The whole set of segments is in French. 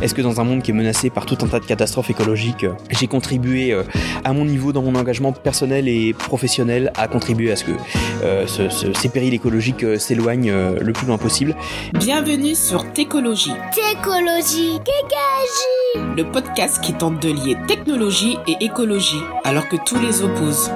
Est-ce que dans un monde qui est menacé par tout un tas de catastrophes écologiques, euh, j'ai contribué euh, à mon niveau dans mon engagement personnel et professionnel à contribuer à ce que euh, ce- ce- ces périls écologiques s'éloignent le plus loin possible? Bienvenue sur Técologie, Técologie, Kékagie. le podcast qui tente de lier technologie et écologie, alors que tous les opposent.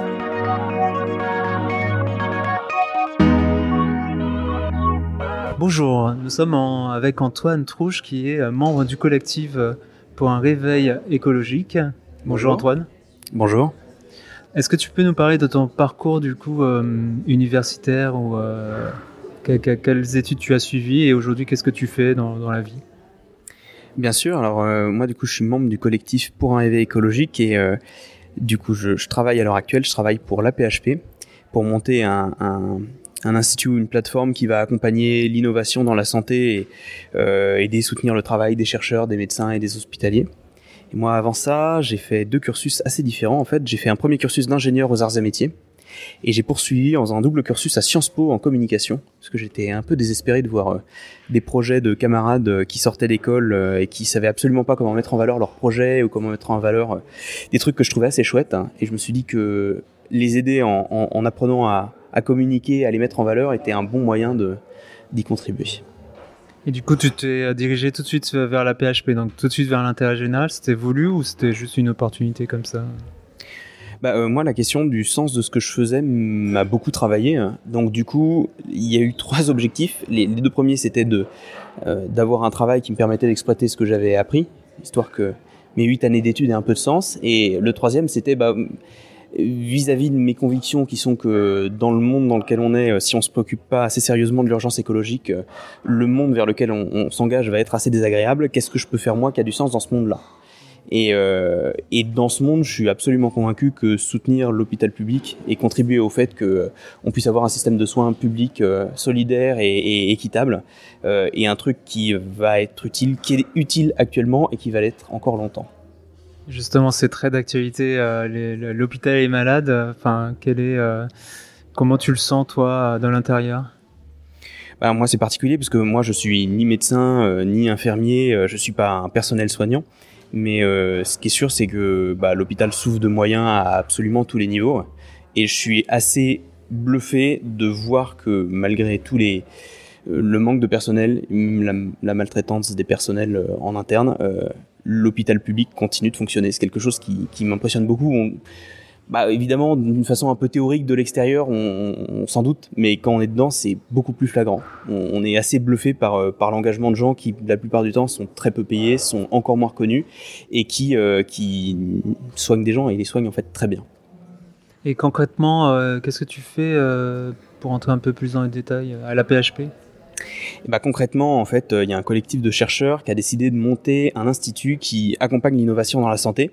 Bonjour, nous sommes en- avec Antoine Trouche qui est euh, membre du collectif euh, pour un réveil écologique. Bonjour, Bonjour. Antoine. Bonjour. Est-ce que tu peux nous parler de ton parcours du coup euh, universitaire ou euh, que- que- quelles études tu as suivies et aujourd'hui qu'est-ce que tu fais dans, dans la vie? Bien sûr, alors euh, moi du coup je suis membre du collectif pour un réveil écologique et du coup je, je travaille à l'heure actuelle, je travaille pour l'APHP pour monter un, un, un institut ou une plateforme qui va accompagner l'innovation dans la santé et euh, aider soutenir le travail des chercheurs, des médecins et des hospitaliers. Et moi avant ça j'ai fait deux cursus assez différents en fait, j'ai fait un premier cursus d'ingénieur aux arts et métiers et j'ai poursuivi en un double cursus à Sciences Po en communication, parce que j'étais un peu désespéré de voir euh, des projets de camarades euh, qui sortaient d'école euh, et qui savaient absolument pas comment mettre en valeur leurs projets ou comment mettre en valeur des trucs que je trouvais assez chouettes. hein. Et je me suis dit que les aider en, en- en apprenant à, à communiquer, à les mettre en valeur, était un bon moyen d'y contribuer. Et du coup tu t'es euh, dirigé tout de suite vers la PHP, donc tout de suite vers l'intérêt général, c'était voulu ou c'était juste une opportunité comme ça? Bah, euh, moi, la question du sens de ce que je faisais m'a beaucoup travaillé. Donc, du coup, il y a eu trois objectifs. Les, les deux premiers, c'était de euh, d'avoir un travail qui me permettait d'exploiter ce que j'avais appris, histoire que mes huit années d'études aient un peu de sens. Et le troisième, c'était bah, vis-à-vis de mes convictions qui sont que dans le monde dans lequel on est, euh, si on se préoccupe pas assez sérieusement de l'urgence écologique, euh, le monde vers lequel on, s'engage va être assez désagréable. Qu'est-ce que je peux faire moi qui a du sens dans ce monde-là? Et, euh, et dans ce monde, je suis absolument convaincu que soutenir l'hôpital public et contribuer au fait que euh, on puisse avoir un système de soins public euh, solidaire et, et équitable est un truc qui va être utile, qui est utile actuellement et qui va l'être encore longtemps. Justement, c'est très d'actualité. euh, L'hôpital est malade. Enfin, est, euh, comment tu le sens toi dans l'intérieur? Bah, moi, c'est particulier parce que moi, je suis ni médecin euh, ni infirmier, je suis pas un personnel soignant. Mais ce qui est sûr, c'est que bah, l'hôpital souffre de moyens à absolument tous les niveaux. Et je suis assez bluffé de voir que malgré tous les le manque de personnel, la, la maltraitance des personnels en interne, l'hôpital public continue de fonctionner. C'est quelque chose qui, qui m'impressionne beaucoup. Bah, évidemment, d'une façon un peu théorique de l'extérieur, on, s'en doute, mais quand on est dedans, c'est beaucoup plus flagrant. On, est assez bluffé par, euh, par l'engagement de gens qui, la plupart du temps, sont très peu payés, sont encore moins reconnus, et qui, euh, qui soignent des gens, et les soignent en fait très bien. Et concrètement, euh, qu'est-ce que tu fais pour entrer un peu plus dans les détails à la PHP Bah, concrètement, en fait, euh, il y a un collectif de chercheurs qui a décidé de monter un institut qui accompagne l'innovation dans la santé.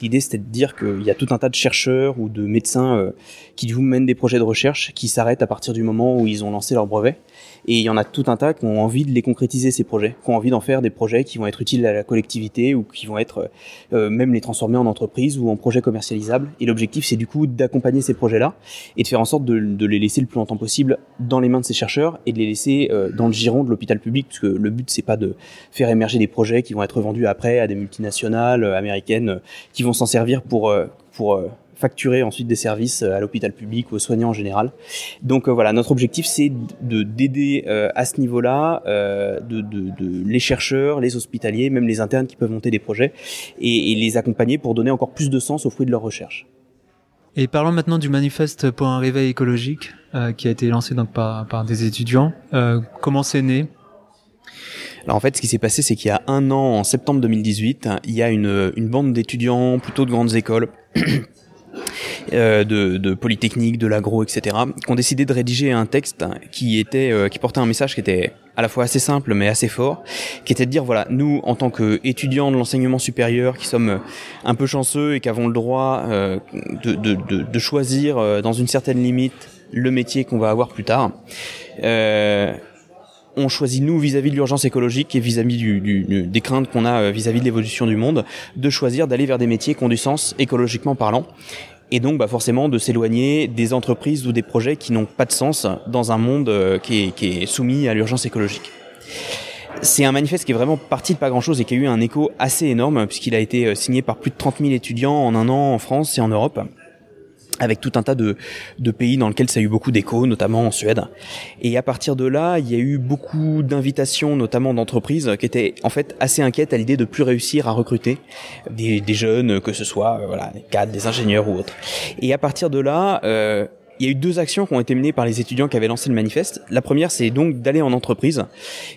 L'idée, c'était de dire qu'il y a tout un tas de chercheurs ou de médecins euh, qui coup mènent des projets de recherche qui s'arrêtent à partir du moment où ils ont lancé leur brevet. Et il y en a tout un tas qui ont envie de les concrétiser ces projets, qui ont envie d'en faire des projets qui vont être utiles à la collectivité ou qui vont être euh, même les transformer en entreprise ou en projets commercialisables. Et l'objectif, c'est du coup d'accompagner ces projets-là et de faire en sorte de, de les laisser le plus longtemps possible dans les mains de ces chercheurs et de les laisser euh, dans le giron de l'hôpital public, parce que le but c'est pas de faire émerger des projets qui vont être vendus après à des multinationales euh, américaines euh, qui vont s'en servir pour euh, pour euh, facturer ensuite des services euh, à l'hôpital public ou aux soignants en général. Donc euh, voilà, notre objectif c'est de d'aider euh, à ce niveau-là euh, de, de, de les chercheurs, les hospitaliers, même les internes qui peuvent monter des projets et, et les accompagner pour donner encore plus de sens aux fruits de leurs recherches. Et parlons maintenant du manifeste pour un réveil écologique euh, qui a été lancé donc par, par des étudiants. Euh, comment c'est né? Alors en fait, ce qui s'est passé, c'est qu'il y a un an, en septembre 2018, il y a une, une bande d'étudiants, plutôt de grandes écoles, de, de Polytechnique, de l'agro, etc., qui ont décidé de rédiger un texte qui était, euh, qui portait un message qui était à la fois assez simple mais assez fort, qui était de dire voilà, nous en tant qu'étudiants de l'enseignement supérieur, qui sommes un peu chanceux et qui avons le droit euh, de, de, de, de choisir euh, dans une certaine limite le métier qu'on va avoir plus tard. Euh, on choisit nous vis-à-vis de l'urgence écologique et vis-à-vis du, du- des craintes qu'on a euh, vis-à-vis de l'évolution du monde, de choisir d'aller vers des métiers qui ont du sens écologiquement parlant. Et donc, bah, forcément, de s'éloigner des entreprises ou des projets qui n'ont pas de sens dans un monde euh, qui, est, qui est soumis à l'urgence écologique. c'est un manifeste qui est vraiment parti de pas grand chose et qui a eu un écho assez énorme puisqu'il a été signé par plus de 30 000 étudiants en un an en France et en Europe avec tout un tas de, de pays dans lesquels ça a eu beaucoup d'écho, notamment en Suède. Et à partir de là, il y a eu beaucoup d'invitations, notamment d'entreprises, qui étaient en fait assez inquiètes à l'idée de plus réussir à recruter des, des jeunes, que ce soit euh, voilà des cadres, des ingénieurs ou autres. Et à partir de là, euh, il y a eu deux actions qui ont été menées par les étudiants qui avaient lancé le manifeste. La première, c'est donc d'aller en entreprise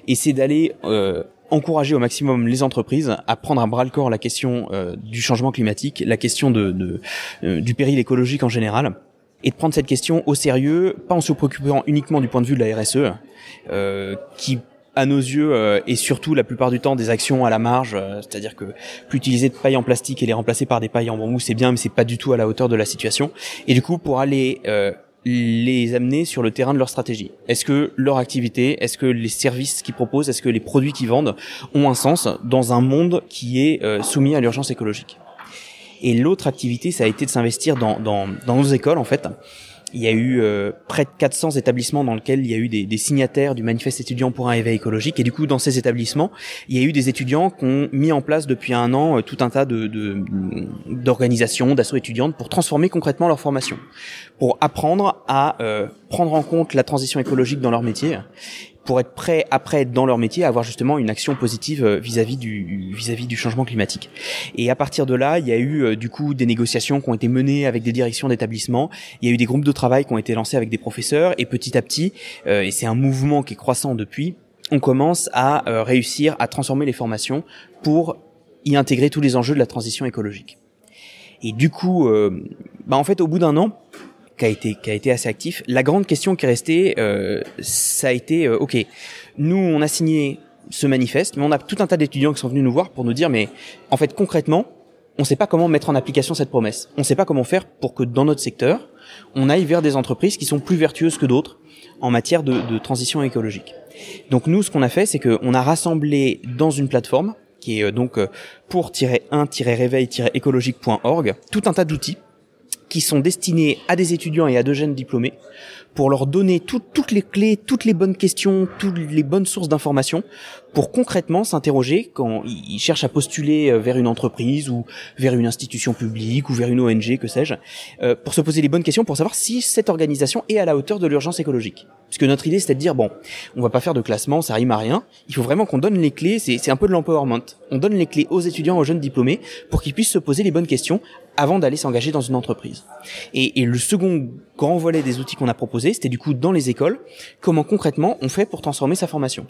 et c'est d'aller euh, encourager au maximum les entreprises à prendre à bras le corps la question euh, du changement climatique, la question de, euh, du péril écologique en général, et de prendre cette question au sérieux, pas en se préoccupant uniquement du point de vue de la RSE, euh, qui à nos yeux est surtout la plupart du temps des actions à la marge, c'est-à-dire que plus utiliser de paille en plastique et les remplacer par des pailles en bambou, c'est bien, mais c'est pas du tout à la hauteur de la situation. Et du coup, pour aller les amener sur le terrain de leur stratégie. Est-ce que leur activité, est-ce que les services qu'ils proposent, est-ce que les produits qu'ils vendent ont un sens dans un monde qui est euh, soumis à l'urgence écologique? Et l'autre activité, ça a été de s'investir dans, dans, dans nos écoles en fait il y a eu euh, près de 400 établissements dans lesquels il y a eu des, signataires du manifeste étudiant pour un éveil écologique. Et du coup, dans ces établissements, il y a eu des étudiants qui ont mis en place depuis un an euh, tout un tas de d'organisations, d'assauts étudiantes pour transformer concrètement leur formation, pour apprendre à euh, prendre en compte la transition écologique dans leur métier pour être prêts après dans leur métier à avoir justement une action positive euh, vis-à-vis du vis-à-vis du changement climatique. Et à partir de là, il y a eu euh, du coup des négociations qui ont été menées avec des directions d'établissements, il y a eu des groupes de travail qui ont été lancés avec des professeurs et petit à petit, euh, et c'est un mouvement qui est croissant depuis, on commence à réussir à transformer les formations pour y intégrer tous les enjeux de la transition écologique. Et du coup, bah en fait, au bout d'un an, qui a été été assez actif. La grande question qui est restée, euh, ça a été euh, ok. Nous, on a signé ce manifeste, mais on a tout un tas d'étudiants qui sont venus nous voir pour nous dire, mais en fait concrètement, on ne sait pas comment mettre en application cette promesse. On ne sait pas comment faire pour que dans notre secteur, on aille vers des entreprises qui sont plus vertueuses que d'autres en matière de, de transition écologique. Donc nous, ce qu'on a fait, c'est qu'on a rassemblé dans une plateforme qui est euh, donc euh, pour-1-réveil-écologique.org tout un tas d'outils qui sont destinés à des étudiants et à de jeunes diplômés pour leur donner toutes les clés, toutes les bonnes questions, toutes les bonnes sources d'informations pour concrètement s'interroger quand ils cherchent à postuler euh, vers une entreprise ou vers une institution publique ou vers une ONG, que sais-je, euh, pour se poser les bonnes questions pour savoir si cette organisation est à la hauteur de l'urgence écologique. Puisque notre idée, c'était de dire, bon, on va pas faire de classement, ça rime à rien, il faut vraiment qu'on donne les clés, c'est un peu de l'empowerment. On donne les clés aux étudiants, aux jeunes diplômés, pour qu'ils puissent se poser les bonnes questions avant d'aller s'engager dans une entreprise. Et, et, le second grand volet des outils qu'on a proposé, c'était du coup dans les écoles, comment concrètement on fait pour transformer sa formation.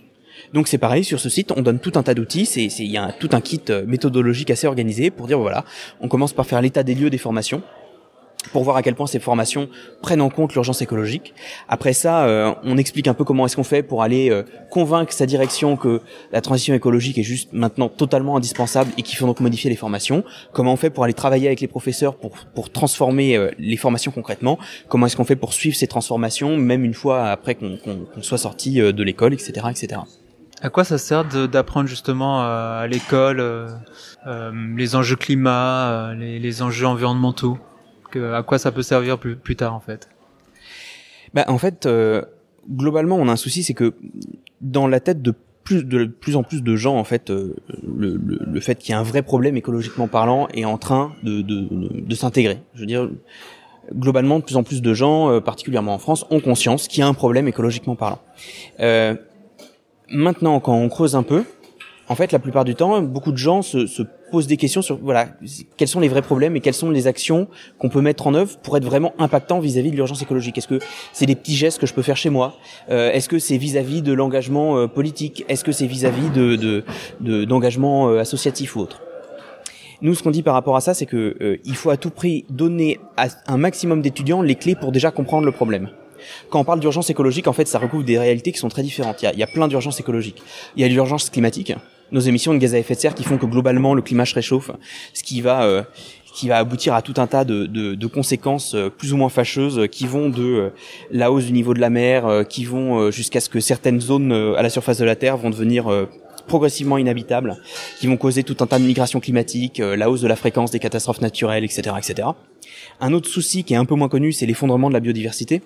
Donc c'est pareil, sur ce site, on donne tout un tas d'outils, c'est il y a tout un kit euh, méthodologique assez organisé pour dire voilà, on commence par faire l'état des lieux des formations, pour voir à quel point ces formations prennent en compte l'urgence écologique. Après ça, euh, on explique un peu comment est-ce qu'on fait pour aller euh, convaincre sa direction que la transition écologique est juste maintenant totalement indispensable et qu'il faut donc modifier les formations. Comment on fait pour aller travailler avec les professeurs pour, pour transformer euh, les formations concrètement? Comment est-ce qu'on fait pour suivre ces transformations, même une fois après qu'on soit sorti de l'école, etc., etc. À quoi ça sert d'apprendre justement à l'école les enjeux climat, les, les enjeux environnementaux? À quoi ça peut servir plus, plus tard en fait? Bah, En fait, euh, globalement, on a un souci, c'est que dans la tête de plus de plus en plus de gens en fait euh, le, le, le, fait qu'il y a un vrai problème écologiquement parlant est en train de, de, de, s'intégrer. Je veux dire globalement de plus en plus de gens euh, particulièrement en France ont conscience qu'il y a un problème écologiquement parlant. Euh, maintenant quand on creuse un peu en fait la plupart du temps beaucoup de gens se, se pose des questions sur voilà quels sont les vrais problèmes et quelles sont les actions qu'on peut mettre en œuvre pour être vraiment impactant vis-à-vis de l'urgence écologique. Est-ce que c'est des petits gestes que je peux faire chez moi? Euh, Est-ce que c'est vis-à-vis de l'engagement euh, politique? Est-ce que c'est vis-à-vis de d'engagement de, euh, associatif ou autre? Nous, ce qu'on dit par rapport à ça, c'est que il faut à tout prix donner à un maximum d'étudiants les clés pour déjà comprendre le problème. Quand on parle d'urgence écologique, en fait, ça recouvre des réalités qui sont très différentes. Il y a, plein d'urgences écologiques. Il y a l'urgence climatique, nos émissions de gaz à effet de serre qui font que globalement le climat se réchauffe, ce qui va euh, qui va aboutir à tout un tas de, de, de, conséquences euh, plus ou moins fâcheuses euh, qui vont de la hausse du niveau de la mer, qui vont jusqu'à ce que certaines zones à la surface de la Terre vont devenir progressivement inhabitables, qui vont causer tout un tas de migrations climatiques, la hausse de la fréquence des catastrophes naturelles, etc., etc. Un autre souci qui est un peu moins connu, c'est l'effondrement de la biodiversité.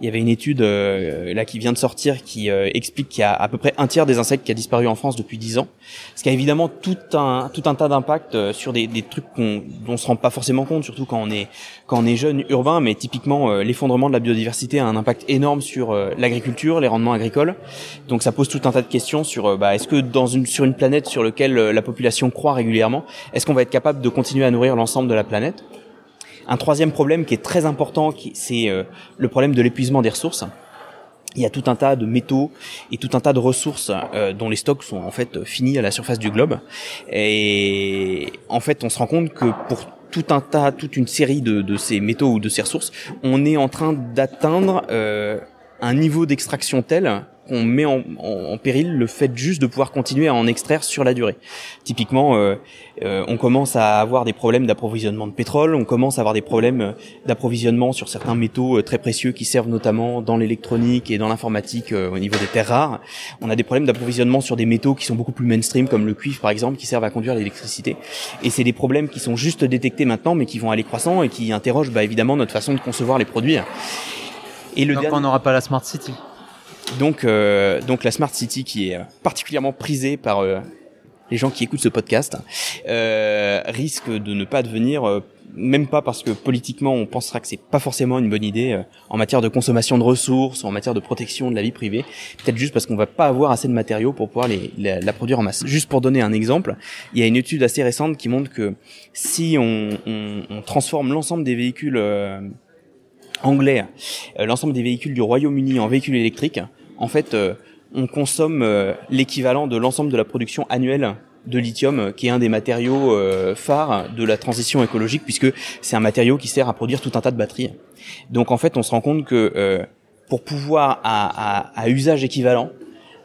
Il y avait une étude euh, là qui vient de sortir qui euh, explique qu'il y a à peu près un tiers des insectes qui a disparu en France depuis 10 ans. Ce qui a évidemment tout un tout un tas d'impacts euh, sur des, des trucs qu'on dont on se rend pas forcément compte, surtout quand on est quand on est jeune urbain. Mais typiquement, l'effondrement de la biodiversité a un impact énorme sur l'agriculture, les rendements agricoles. Donc ça pose tout un tas de questions sur bah, est-ce que dans une sur une planète sur laquelle la population croît régulièrement, est-ce qu'on va être capable de continuer à nourrir l'ensemble de la planète? Un troisième problème qui est très important, c'est euh, le problème de l'épuisement des ressources. Il y a tout un tas de métaux et tout un tas de ressources euh, dont les stocks sont en fait finis à la surface du globe. Et en fait, on se rend compte que pour tout un tas, toute une série de, ces métaux ou de ces ressources, on est en train d'atteindre euh, un niveau d'extraction tel qu'on met en, en, péril le fait juste de pouvoir continuer à en extraire sur la durée. Typiquement, euh, euh, on commence à avoir des problèmes d'approvisionnement de pétrole, on commence à avoir des problèmes euh, d'approvisionnement sur certains métaux très précieux qui servent notamment dans l'électronique et dans l'informatique au niveau des terres rares. On a des problèmes d'approvisionnement sur des métaux qui sont beaucoup plus mainstream comme le cuivre par exemple qui servent à conduire l'électricité. Et c'est des problèmes qui sont juste détectés maintenant mais qui vont aller croissant et qui interrogent bah, évidemment notre façon de concevoir les produits. Et le Donc on n'aura pas la smart city. Donc, euh, donc la Smart City qui est particulièrement prisée par euh, les gens qui écoutent ce podcast euh, risque de ne pas devenir, euh, même pas parce que politiquement on pensera que c'est pas forcément une bonne idée euh, en matière de consommation de ressources, en matière de protection de la vie privée, peut-être juste parce qu'on va pas avoir assez de matériaux pour pouvoir la, produire en masse. Juste pour donner un exemple, il y a une étude assez récente qui montre que si on transforme l'ensemble des véhicules anglais, l'ensemble des véhicules du Royaume-Uni en véhicules électriques, en fait, euh, on consomme euh, l'équivalent de l'ensemble de la production annuelle de lithium, euh, qui est un des matériaux phares de la transition écologique, puisque c'est un matériau qui sert à produire tout un tas de batteries. Donc en fait, on se rend compte que pour pouvoir à, à, à usage équivalent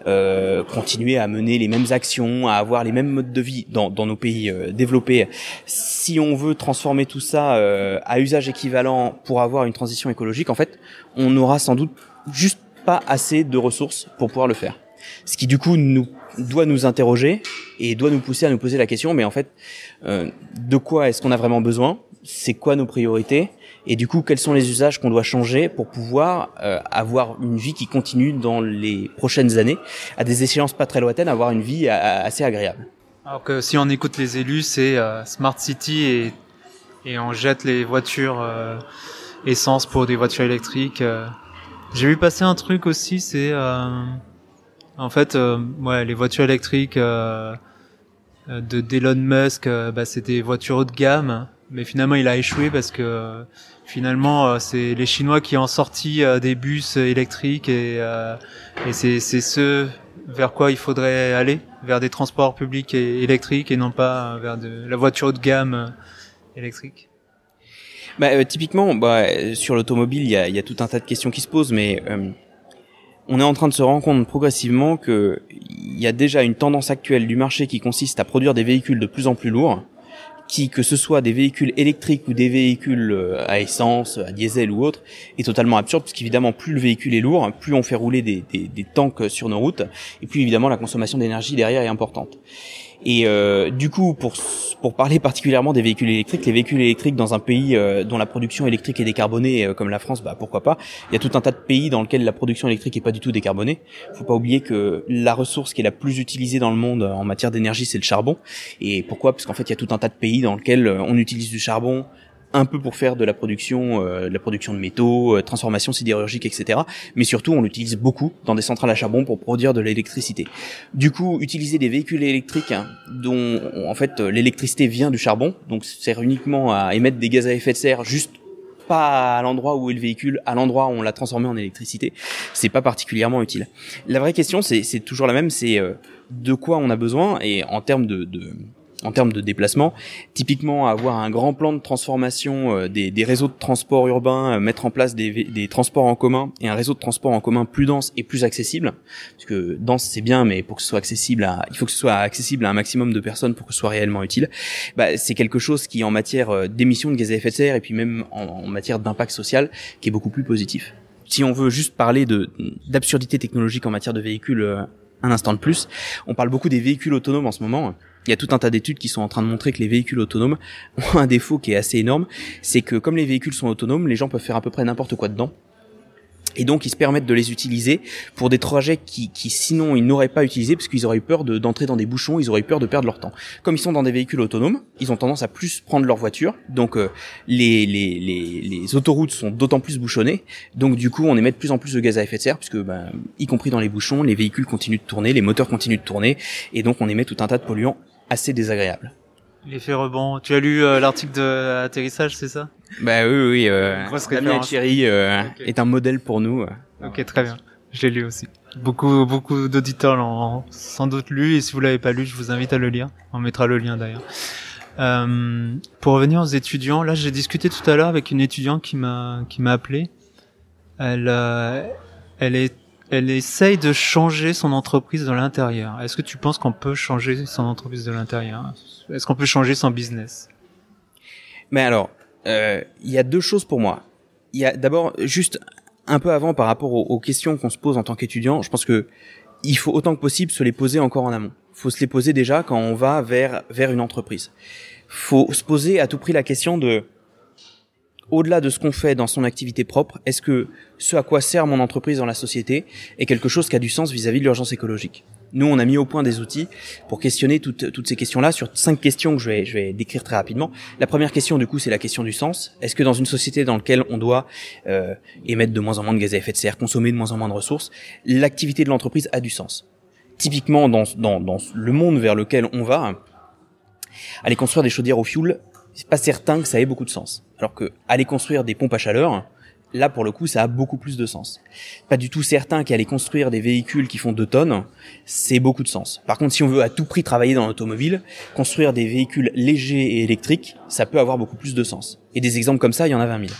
euh, continuer à mener les mêmes actions, à avoir les mêmes modes de vie dans, dans nos pays développés. Si on veut transformer tout ça euh, à usage équivalent pour avoir une transition écologique, en fait, on aura sans doute juste pas assez de ressources pour pouvoir le faire. Ce qui du coup nous doit nous interroger et doit nous pousser à nous poser la question, mais en fait, euh, de quoi est-ce qu'on a vraiment besoin? C'est quoi nos priorités? Et du coup, quels sont les usages qu'on doit changer pour pouvoir euh, avoir une vie qui continue dans les prochaines années, à des échéances pas très lointaines, avoir une vie assez agréable? Alors que si on écoute les élus, c'est euh, Smart City et, et on jette les voitures essence pour des voitures électriques j'ai vu passer un truc aussi, c'est euh, en fait euh, ouais les voitures électriques euh, de d'Elon Musk, euh, bah, c'est des voitures haut de gamme, mais finalement il a échoué parce que finalement c'est les Chinois qui ont sorti des bus électriques et, et c'est ce vers quoi il faudrait aller, vers des transports publics électriques et non pas vers de la voiture haut de gamme électrique. Bah, euh, typiquement, bah, sur l'automobile, il y a, y a, tout un tas de questions qui se posent, mais euh, on est en train de se rendre compte progressivement que il y a déjà une tendance actuelle du marché qui consiste à produire des véhicules de plus en plus lourds, qui, que ce soit des véhicules électriques ou des véhicules euh, à essence, à diesel ou autre, est totalement absurde, puisqu'évidemment, plus le véhicule est lourd, plus on fait rouler des, des, des tanks sur nos routes, et plus évidemment la consommation d'énergie derrière est importante. Et euh, du coup, pour pour parler particulièrement des véhicules électriques, les véhicules électriques dans un pays euh, dont la production électrique est décarbonée, euh, comme la France, bah pourquoi pas. Il y a tout un tas de pays dans lesquels la production électrique est pas du tout décarbonée. Faut pas oublier que la ressource qui est la plus utilisée dans le monde en matière d'énergie, c'est le charbon. Et pourquoi? Parce qu'en fait, il y a tout un tas de pays dans lesquels on utilise du charbon un peu pour faire de la production, euh, de la production de métaux, euh, transformation sidérurgique, etc. Mais surtout, on l'utilise beaucoup dans des centrales à charbon pour produire de l'électricité. Du coup, utiliser des véhicules électriques hein, dont en fait l'électricité vient du charbon, donc sert uniquement à émettre des gaz à effet de serre juste pas à l'endroit où est le véhicule, à l'endroit où on l'a transformé en électricité, c'est pas particulièrement utile. La vraie question, c'est toujours la même, c'est euh, de quoi on a besoin et en termes de, de en termes de déplacement. Typiquement, avoir un grand plan de transformation euh, des, réseaux de transport urbain, euh, mettre en place des, transports en commun et un réseau de transport en commun plus dense et plus accessible. Parce que dense c'est bien, mais pour que ce soit accessible, à, il faut que ce soit accessible à un maximum de personnes pour que ce soit réellement utile. Bah, c'est quelque chose qui, en matière euh, d'émissions de gaz à effet de serre et puis même en, matière d'impact social, qui est beaucoup plus positif. Si on veut juste parler d'absurdité technologique en matière de véhicules un instant de plus, on parle beaucoup des véhicules autonomes en ce moment il y a tout un tas d'études qui sont en train de montrer que les véhicules autonomes ont un défaut qui est assez énorme, c'est que comme les véhicules sont autonomes, les gens peuvent faire à peu près n'importe quoi dedans. Et donc, ils se permettent de les utiliser pour des trajets qui, sinon ils n'auraient pas utilisé parce qu'ils auraient eu peur de- d'entrer dans des bouchons, ils auraient eu peur de perdre leur temps. Comme ils sont dans des véhicules autonomes, ils ont tendance à plus prendre leur voiture. Donc, euh, les autoroutes sont d'autant plus bouchonnées. Donc, du coup, on émet de plus en plus de gaz à effet de serre puisque, ben, y compris dans les bouchons, les véhicules continuent de tourner, les moteurs continuent de tourner. Et donc, on émet tout un tas de polluants assez désagréables. L'effet rebond. Tu as lu euh, l'article de atterrissage, c'est ça? Bah oui, oui. Euh, Damien. Thierry euh, est un modèle pour nous. euh. Ok, très bien. Je l'ai lu aussi. Beaucoup, beaucoup d'auditeurs l'ont sans doute lu, et si vous l'avez pas lu, je vous invite à le lire. On mettra le lien d'ailleurs. Euh, pour revenir aux étudiants, là, j'ai discuté tout à l'heure avec une étudiante qui m'a, qui m'a appelé. Elle, euh, elle est, elle essaye de changer son entreprise de l'intérieur. Est-ce que tu penses qu'on peut changer son entreprise de l'intérieur? Est-ce qu'on peut changer son business? Mais alors, euh, il y a deux choses pour moi. Il y a d'abord juste un peu avant par rapport aux, aux questions qu'on se pose en tant qu'étudiant. Je pense que il faut autant que possible se les poser encore en amont. Faut se les poser déjà quand on va vers vers une entreprise. Faut se poser à tout prix la question de au-delà de ce qu'on fait dans son activité propre, est-ce que ce à quoi sert mon entreprise dans la société est quelque chose qui a du sens vis-à-vis de l'urgence écologique? Nous, on a mis au point des outils pour questionner toutes, toutes ces questions-là sur cinq questions que je vais, je vais décrire très rapidement. La première question, du coup, c'est la question du sens. Est-ce que dans une société dans laquelle on doit euh, émettre de moins en moins de gaz à effet de serre, consommer de moins en moins de ressources, l'activité de l'entreprise a du sens? Typiquement, dans, dans, dans le monde vers lequel on va, aller construire des chaudières au fioul, c'est pas certain que ça ait beaucoup de sens. Alors que aller construire des pompes à chaleur, là pour le coup, ça a beaucoup plus de sens. Pas du tout certain qu'aller construire des véhicules qui font 2 tonnes, c'est beaucoup de sens. Par contre, si on veut à tout prix travailler dans l'automobile, construire des véhicules légers et électriques, ça peut avoir beaucoup plus de sens. Et des exemples comme ça, il y en a 20 000.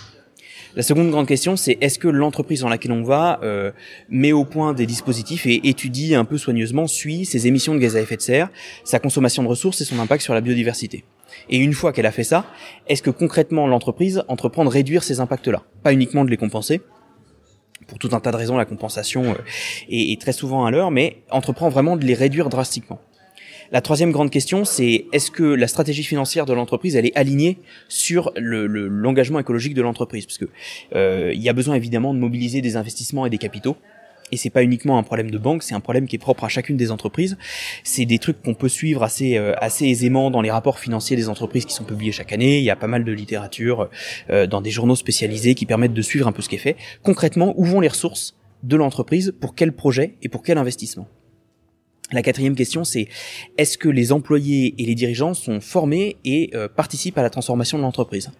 La seconde grande question, c'est est-ce que l'entreprise dans laquelle on va euh, met au point des dispositifs et étudie un peu soigneusement, suit ses émissions de gaz à effet de serre, sa consommation de ressources et son impact sur la biodiversité? Et une fois qu'elle a fait ça, est-ce que concrètement l'entreprise entreprend de réduire ces impacts-là? Pas uniquement de les compenser, pour tout un tas de raisons, la compensation euh, est, très souvent à l'heure, mais entreprend vraiment de les réduire drastiquement. La troisième grande question, c'est est-ce que la stratégie financière de l'entreprise, elle est alignée sur le- le- l'engagement écologique de l'entreprise? Parce que euh, il y a besoin évidemment de mobiliser des investissements et des capitaux. Et c'est pas uniquement un problème de banque, c'est un problème qui est propre à chacune des entreprises. C'est des trucs qu'on peut suivre assez euh, assez aisément dans les rapports financiers des entreprises qui sont publiés chaque année. Il y a pas mal de littérature euh, dans des journaux spécialisés qui permettent de suivre un peu ce qui est fait. Concrètement, où vont les ressources de l'entreprise pour quel projet et pour quel investissement? La quatrième question, c'est est-ce que les employés et les dirigeants sont formés et euh, participent à la transformation de l'entreprise?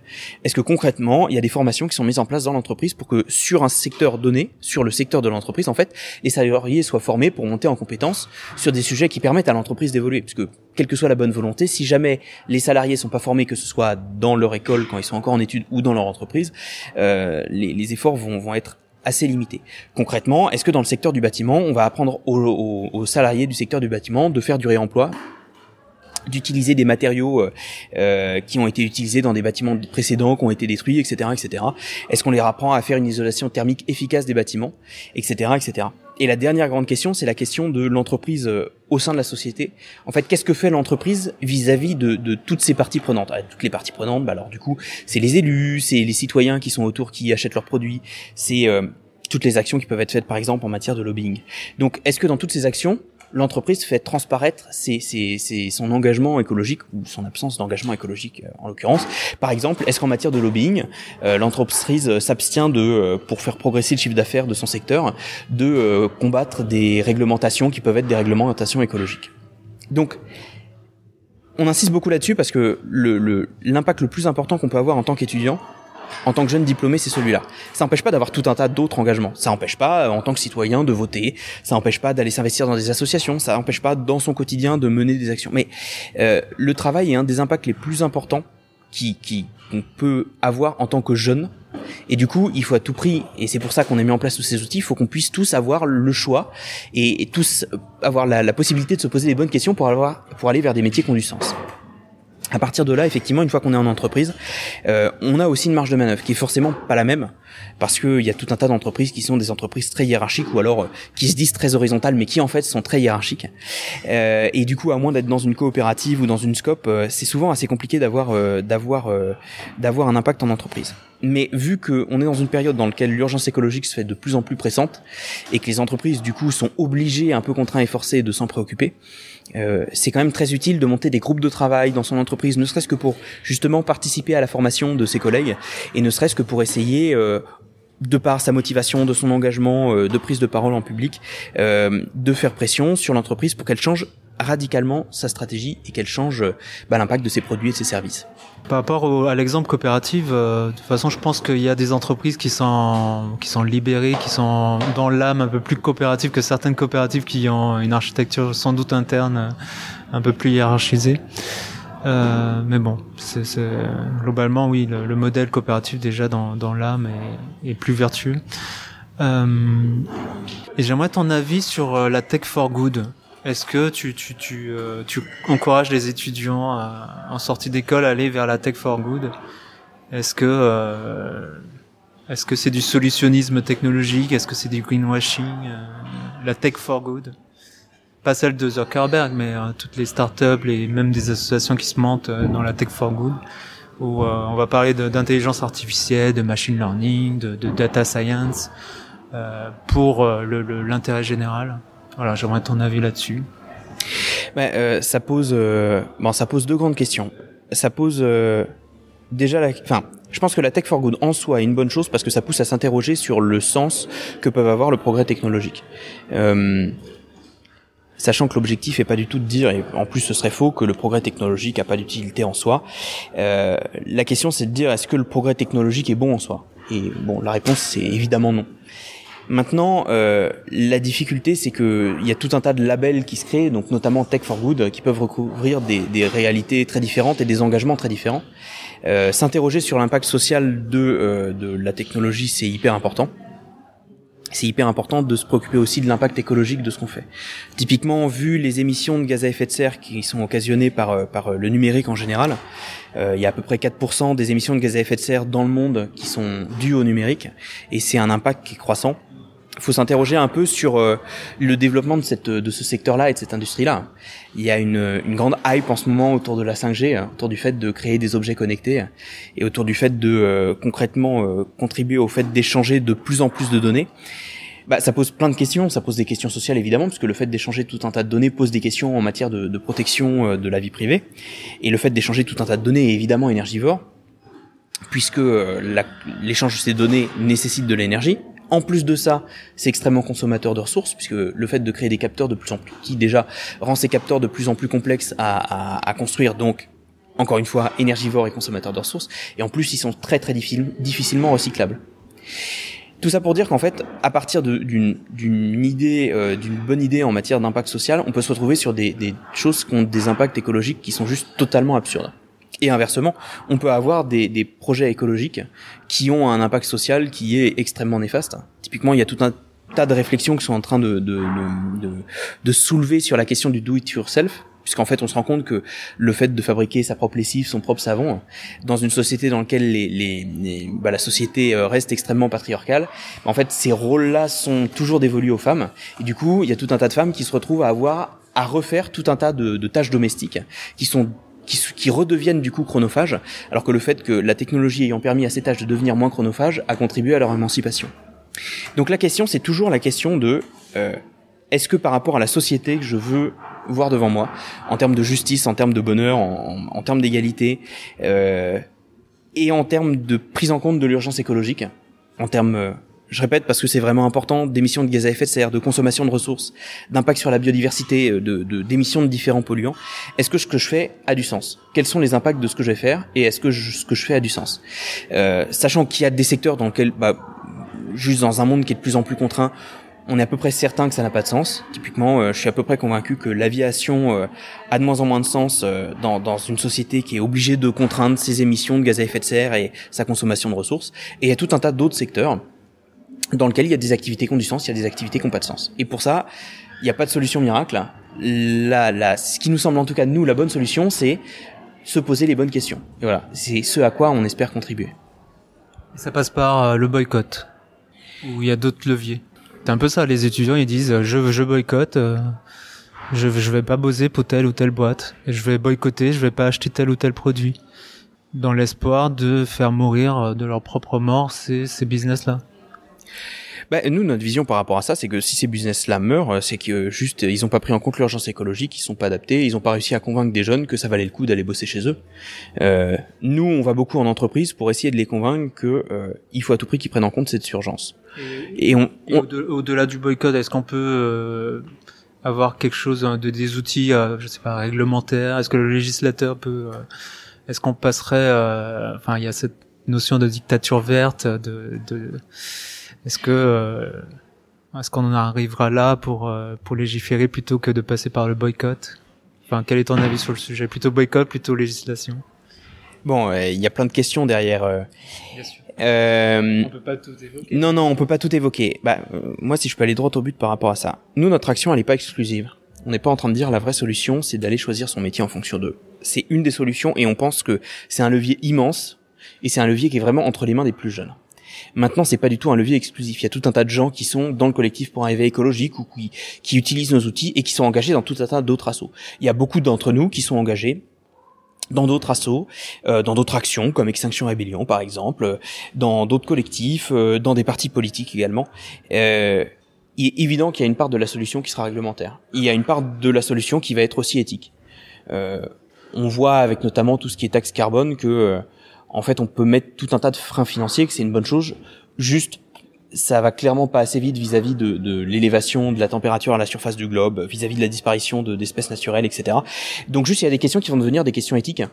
Est-ce que concrètement, il y a des formations qui sont mises en place dans l'entreprise pour que sur un secteur donné, sur le secteur de l'entreprise, en fait, les salariés soient formés pour monter en compétences sur des sujets qui permettent à l'entreprise d'évoluer? Parce que, quelle que soit la bonne volonté, si jamais les salariés sont pas formés, que ce soit dans leur école quand ils sont encore en études ou dans leur entreprise, euh, les, efforts vont être assez limité. Concrètement, est-ce que dans le secteur du bâtiment, on va apprendre aux, salariés du secteur du bâtiment de faire du réemploi? D'utiliser des matériaux euh, euh, qui ont été utilisés dans des bâtiments précédents, qui ont été détruits, etc., etc. Est-ce qu'on les apprend à faire une isolation thermique efficace des bâtiments, etc., etc. Et la dernière grande question, c'est la question de l'entreprise euh, au sein de la société. En fait, qu'est-ce que fait l'entreprise vis-à-vis de, de toutes ces parties prenantes? Ah, Toutes les parties prenantes, bah alors du coup, c'est les élus, c'est les citoyens qui sont autour qui achètent leurs produits, c'est euh, toutes les actions qui peuvent être faites, par exemple, en matière de lobbying. Donc, est-ce que dans toutes ces actions, l'entreprise fait transparaître ses, ses- ses- son engagement écologique ou son absence d'engagement écologique euh, en l'occurrence. Par exemple, est-ce qu'en matière de lobbying, euh, l'entreprise s'abstient de, euh, pour faire progresser le chiffre d'affaires de son secteur, de euh, combattre des réglementations qui peuvent être des réglementations écologiques? Donc, on insiste beaucoup là-dessus parce que le- le- l'impact le, plus important qu'on peut avoir en tant qu'étudiant, en tant que jeune diplômé, c'est celui-là. Ça n'empêche pas d'avoir tout un tas d'autres engagements. Ça n'empêche pas, euh, en tant que citoyen, de voter. Ça n'empêche pas d'aller s'investir dans des associations. Ça n'empêche pas, dans son quotidien, de mener des actions. Mais euh, le travail est un des impacts les plus importants qui qu'on peut avoir en tant que jeune. Et du coup, il faut à tout prix, et c'est pour ça qu'on a mis en place tous ces outils, il faut qu'on puisse tous avoir le choix et, et tous avoir la, la possibilité de se poser les bonnes questions pour avoir pour aller vers des métiers qui ont du sens. À partir de là, effectivement, une fois qu'on est en entreprise, euh, on a aussi une marge de manœuvre qui est forcément pas la même parce qu'il y a tout un tas d'entreprises qui sont des entreprises très hiérarchiques ou alors euh, qui se disent très horizontales mais qui en fait sont très hiérarchiques. Euh, et du coup, à moins d'être dans une coopérative ou dans une scope, euh, c'est souvent assez compliqué d'avoir euh, d'avoir d'avoir un impact en entreprise. Mais vu qu'on est dans une période dans laquelle l'urgence écologique se fait de plus en plus pressante et que les entreprises du coup sont obligées, un peu contraints et forcés, de s'en préoccuper, euh, c'est quand même très utile de monter des groupes de travail dans son entreprise, ne serait-ce que pour justement participer à la formation de ses collègues et ne serait-ce que pour essayer euh, de par sa motivation, de son engagement, euh, de prise de parole en public, euh, de faire pression sur l'entreprise pour qu'elle change radicalement sa stratégie et qu'elle change bah, l'impact de ses produits et ses services. Par rapport à l'exemple coopérative, euh, de toute façon, je pense qu'il y a des entreprises qui sont qui sont libérées, qui sont dans l'âme un peu plus coopérative que certaines coopératives qui ont une architecture sans doute interne euh, un peu plus hiérarchisée. Euh, mais bon, c'est globalement oui, le, le, modèle coopératif déjà dans, l'âme est, plus vertueux. Euh, et j'aimerais ton avis sur euh, la tech for good. Est-ce que tu, tu, tu, euh, tu encourages les étudiants à, en sortie d'école à aller vers la tech for good? Est-ce que euh, est-ce que c'est du solutionnisme technologique? Est-ce que c'est du greenwashing euh, La tech for good? Pas celle de Zuckerberg, mais euh, toutes les startups, et même des associations qui se mentent euh, dans la tech for good, où on va parler d'intelligence artificielle, de machine learning, de, de data science, pour l'intérêt général? Voilà, j'aimerais ton avis là-dessus. Bah, euh, ça pose, euh, bon, ça pose deux grandes questions. Ça pose euh, déjà, la, enfin, je pense que la tech for good en soi est une bonne chose parce que ça pousse à s'interroger sur le sens que peuvent avoir le progrès technologique. Euh, sachant que l'objectif est pas du tout de dire, et en plus ce serait faux, que le progrès technologique a pas d'utilité en soi. Euh, la question c'est de dire est-ce que le progrès technologique est bon en soi? Et bon, la réponse c'est évidemment non. Maintenant, euh, la difficulté, c'est que il y a tout un tas de labels qui se créent, donc notamment Tech for Good, qui peuvent recouvrir des, des réalités très différentes et des engagements très différents. Euh, S'interroger sur l'impact social de, euh, de la technologie, c'est hyper important. C'est hyper important de se préoccuper aussi de l'impact écologique de ce qu'on fait. Typiquement, vu les émissions de gaz à effet de serre qui sont occasionnées par, par le numérique en général, euh, il y a à peu près 4% des émissions de gaz à effet de serre dans le monde qui sont dues au numérique, et c'est un impact qui est croissant faut s'interroger un peu sur euh, le développement de cette de ce secteur-là et de cette industrie-là. Il y a une, une grande hype en ce moment autour de la 5G, hein, autour du fait de créer des objets connectés et autour du fait de euh, concrètement euh, contribuer au fait d'échanger de plus en plus de données. Bah, ça pose plein de questions. Ça pose des questions sociales évidemment, puisque le fait d'échanger tout un tas de données pose des questions en matière de, de protection de la vie privée, et le fait d'échanger tout un tas de données est évidemment énergivore, puisque l'échange de ces données nécessite de l'énergie en plus de ça, c'est extrêmement consommateur de ressources, puisque le fait de créer des capteurs de plus en plus qui déjà rend ces capteurs de plus en plus complexes à construire, donc encore une fois énergivores et consommateurs de ressources, et en plus ils sont très très difficilement recyclables. Tout ça pour dire qu'en fait, à partir d'une idée, euh, d'une bonne idée en matière d'impact social, on peut se retrouver sur des, des choses qui ont des impacts écologiques qui sont juste totalement absurdes. Et inversement, on peut avoir des, des, projets écologiques qui ont un impact social qui est extrêmement néfaste. Typiquement, il y a tout un tas de réflexions qui sont en train de, de, de, de soulever sur la question du do-it-yourself, puisqu'en fait on se rend compte que le fait de fabriquer sa propre lessive, son propre savon, dans une société dans laquelle les, les bah, la société euh, reste extrêmement patriarcale, en fait ces rôles-là sont toujours dévolus aux femmes, et du coup il y a tout un tas de femmes qui se retrouvent à avoir à refaire tout un tas de, de tâches domestiques qui sont qui, qui, redeviennent du coup chronophages, alors que le fait que la technologie ayant permis à ces tâches de devenir moins chronophages a contribué à leur émancipation. Donc la question, c'est toujours la question de euh, est-ce que par rapport à la société que je veux voir devant moi, en termes de justice, en termes de bonheur, en termes d'égalité, euh, et en termes de prise en compte de l'urgence écologique, en termes euh, je répète parce que c'est vraiment important, d'émissions de gaz à effet de serre, de consommation de ressources, d'impact sur la biodiversité, euh, de d'émissions de, différents polluants. Est-ce que ce que je fais a du sens? Quels sont les impacts de ce que je vais faire? Et est-ce que je, ce que je fais a du sens? Euh, Sachant qu'il y a des secteurs dans lesquels, bah, juste dans un monde qui est de plus en plus contraint, on est à peu près certain que ça n'a pas de sens. Typiquement, euh, je suis à peu près convaincu que l'aviation euh, a de moins en moins de sens euh, dans, dans, une société qui est obligée de contraindre ses émissions de gaz à effet de serre et sa consommation de ressources. Et il y a tout un tas d'autres secteurs dans lequel il y a des activités qui ont du sens, il y a des activités qui n'ont pas de sens. Et pour ça, il n'y a pas de solution miracle. La, la, ce qui nous semble en tout cas nous la bonne solution, c'est se poser les bonnes questions. Et voilà, c'est ce à quoi on espère contribuer. Ça passe par euh, le boycott, où il y a d'autres leviers. C'est un peu ça, les étudiants ils disent je, je boycotte, euh, je, je vais pas bosser pour telle ou telle boîte, je vais boycotter, je vais pas acheter tel ou tel produit. dans l'espoir de faire mourir euh, de leur propre mort ces, ces business-là. Bah, nous, notre vision par rapport à ça, c'est que si ces business-là meurent, euh, c'est que juste ils ont pas pris en compte l'urgence écologique, ils sont pas adaptés, ils ont pas réussi à convaincre des jeunes que ça valait le coup d'aller bosser chez eux. Euh, nous, on va beaucoup en entreprise pour essayer de les convaincre que euh, il faut à tout prix qu'ils prennent en compte cette urgence. Et, on, au-delà du boycott, est-ce qu'on peut euh, avoir quelque chose de des outils, euh, je sais pas, réglementaires? Est-ce que le législateur peut Est-ce qu'on passerait Enfin, il y a cette notion de dictature verte, de, de est-ce que euh, est-ce qu'on en arrivera là pour euh, pour légiférer plutôt que de passer par le boycott? Enfin, quel est ton avis sur le sujet? Plutôt boycott, plutôt législation? Bon, il y a plein de questions derrière. Euh, Bien sûr. Euh, on peut pas tout évoquer. Non, non, on peut pas tout évoquer. Bah, moi, si je peux aller droit au but par rapport à ça. Nous, notre action, elle n'est pas exclusive. On n'est pas en train de dire la vraie solution, c'est d'aller choisir son métier en fonction d'eux. C'est une des solutions et on pense que c'est un levier immense et c'est un levier qui est vraiment entre les mains des plus jeunes. Maintenant, c'est pas du tout un levier exclusif. Il y a tout un tas de gens qui sont dans le collectif pour un éveil écologique ou qui, qui utilisent nos outils et qui sont engagés dans tout un tas d'autres assos. Il y a beaucoup d'entre nous qui sont engagés dans d'autres assos, euh, dans d'autres actions comme Extinction Rébellion par exemple, dans d'autres collectifs, euh, dans des partis politiques également. Euh, il est évident qu'il y a une part de la solution qui sera réglementaire. Il y a une part de la solution qui va être aussi éthique. Euh, on voit avec notamment tout ce qui est taxe carbone que euh, en fait, on peut mettre tout un tas de freins financiers, que c'est une bonne chose. Juste, ça va clairement pas assez vite vis-à-vis de, de l'élévation de la température à la surface du globe, vis-à-vis de la disparition d'espèces naturelles, etc. Donc juste, il y a des questions qui vont devenir des questions éthiques.